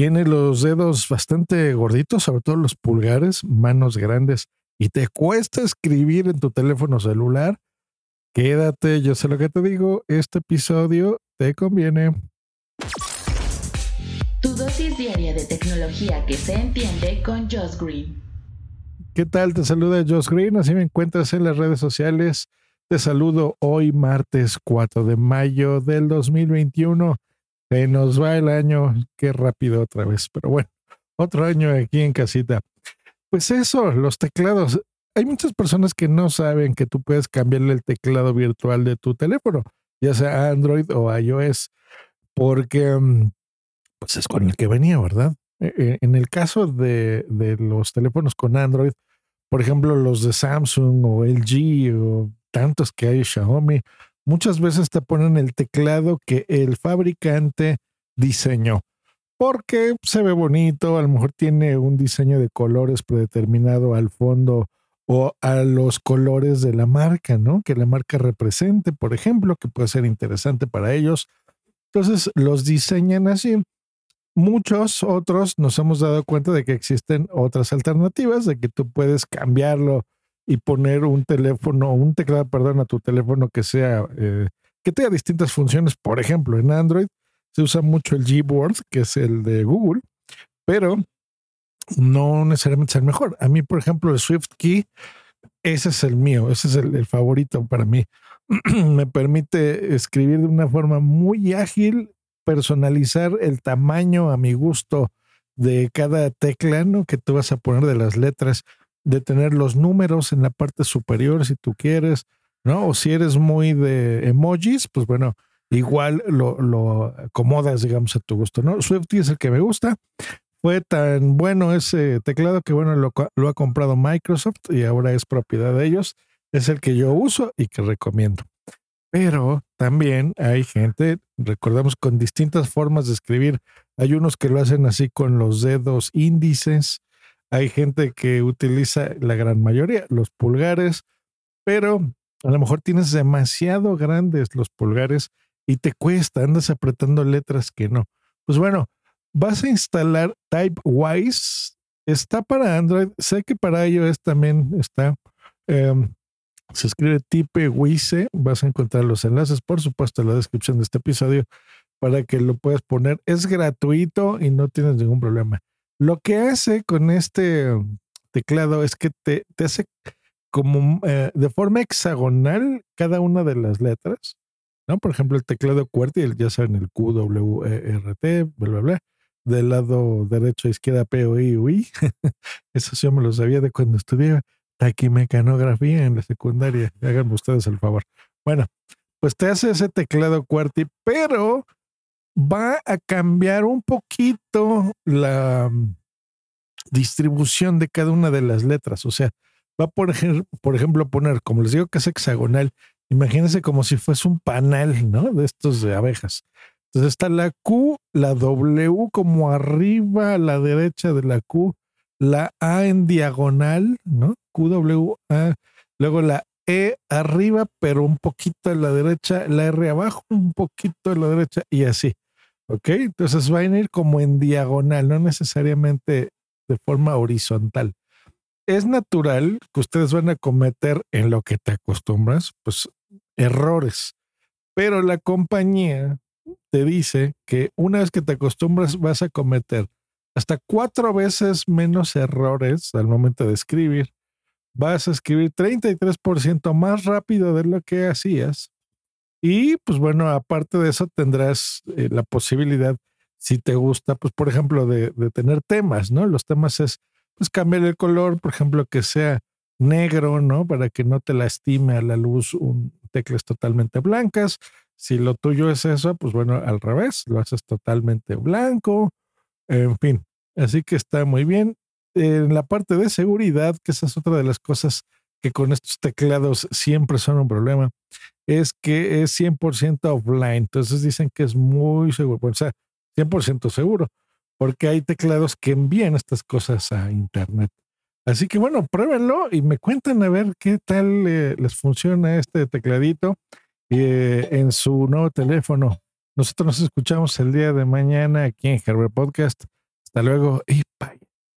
tiene los dedos bastante gorditos, sobre todo los pulgares, manos grandes, y te cuesta escribir en tu teléfono celular, quédate, yo sé lo que te digo, este episodio te conviene. Tu dosis diaria de tecnología que se entiende con Josh Green. ¿Qué tal? Te saluda Josh Green, así me encuentras en las redes sociales. Te saludo hoy martes 4 de mayo del 2021. Se nos va el año, qué rápido otra vez, pero bueno, otro año aquí en casita. Pues eso, los teclados. Hay muchas personas que no saben que tú puedes cambiarle el teclado virtual de tu teléfono, ya sea Android o iOS, porque mm, pues es con el que venía, ¿verdad? E, e, en el caso de, de los teléfonos con Android, por ejemplo, los de Samsung o LG o tantos que hay Xiaomi, muchas veces te ponen el teclado que el fabricante diseñó. Porque se ve bonito, a lo mejor tiene un diseño de colores predeterminado al fondo o a los colores de la marca, ¿no? Que la marca represente, por ejemplo, que puede ser interesante para ellos. Entonces los diseñan así. Muchos otros nos hemos dado cuenta de que existen otras alternativas, de que tú puedes cambiarlo y poner un teléfono, un teclado, perdón, a tu teléfono que sea, eh, que tenga distintas funciones. Por ejemplo, en Android se usa mucho el Gboard, que es el de Google, pero no necesariamente es el mejor. A mí, por ejemplo, el Swift Key, ese es el mío, ese es el, el favorito para mí. Me permite escribir de una forma muy ágil, personalizar el tamaño a mi gusto de cada tecla ¿no? que tú vas a poner de las letras de tener los números en la parte superior si tú quieres, ¿no? O si eres muy de emojis, pues bueno, igual lo, lo acomodas, digamos, a tu gusto, ¿no? Swifty es el que me gusta. Fue tan bueno ese teclado que, bueno, lo, lo ha comprado Microsoft y ahora es propiedad de ellos. Es el que yo uso y que recomiendo. Pero también hay gente, recordamos, con distintas formas de escribir. Hay unos que lo hacen así con los dedos índices, hay gente que utiliza la gran mayoría, los pulgares, pero a lo mejor tienes demasiado grandes los pulgares y te cuesta, andas apretando letras que no. Pues bueno, vas a instalar TypeWise. Está para Android, sé que para iOS también está. Em, se escribe TypeWise, vas a encontrar los enlaces, por supuesto, en la descripción de este episodio para que lo puedas poner. Es gratuito y no tienes ningún problema. Lo que hace con este teclado es que te, te hace como eh, de forma hexagonal cada una de las letras, ¿no? Por ejemplo, el teclado QWERTY, ya saben, el Q, W, E, R, T, bla, bla, bla. Del lado derecho izquierda, P, O, I, U, I. Eso sí me lo sabía de cuando estudié taquimecanografía en la secundaria. Háganme ustedes el favor. Bueno, pues te hace ese teclado QWERTY, pero va a cambiar un poquito la mm, distribución de cada una de las letras. O sea, va por, por ejemplo poner, como les digo que es hexagonal, imagínense como si fuese un panel, ¿no? De estos de abejas. Entonces está la Q, la W como arriba a la derecha de la Q, la A en diagonal, ¿no? Q, A. Luego la E arriba, pero un poquito a la derecha, la R abajo, un poquito a la derecha y así. ¿Ok? Entonces van a ir como en diagonal, no necesariamente de forma horizontal. Es natural que ustedes van a cometer en lo que te acostumbras, pues errores, pero la compañía te dice que una vez que te acostumbras vas a cometer hasta cuatro veces menos errores al momento de escribir. Vas a escribir 33% más rápido de lo que hacías y pues bueno, aparte de eso tendrás eh, la posibilidad, si te gusta, pues por ejemplo, de, tener temas, ¿no? Los temas es, pues cambiar el color, por ejemplo, que sea negro, ¿no? Para que no te lastime a la luz un, teclas totalmente blancas. Si lo tuyo es eso, pues bueno, al revés, lo haces totalmente blanco, en fin. Así que está muy bien. En la parte de seguridad, que esa es otra de las cosas que con estos teclados siempre son un problema, es que es 100% offline. Entonces dicen que es muy seguro, o sea, 100% seguro, porque hay teclados que envían estas cosas a Internet. Así que bueno, pruébenlo y me cuenten a ver qué tal eh, les funciona este tecladito eh, en su nuevo teléfono. Nosotros nos escuchamos el día de mañana aquí en Herbert Podcast. Hasta luego y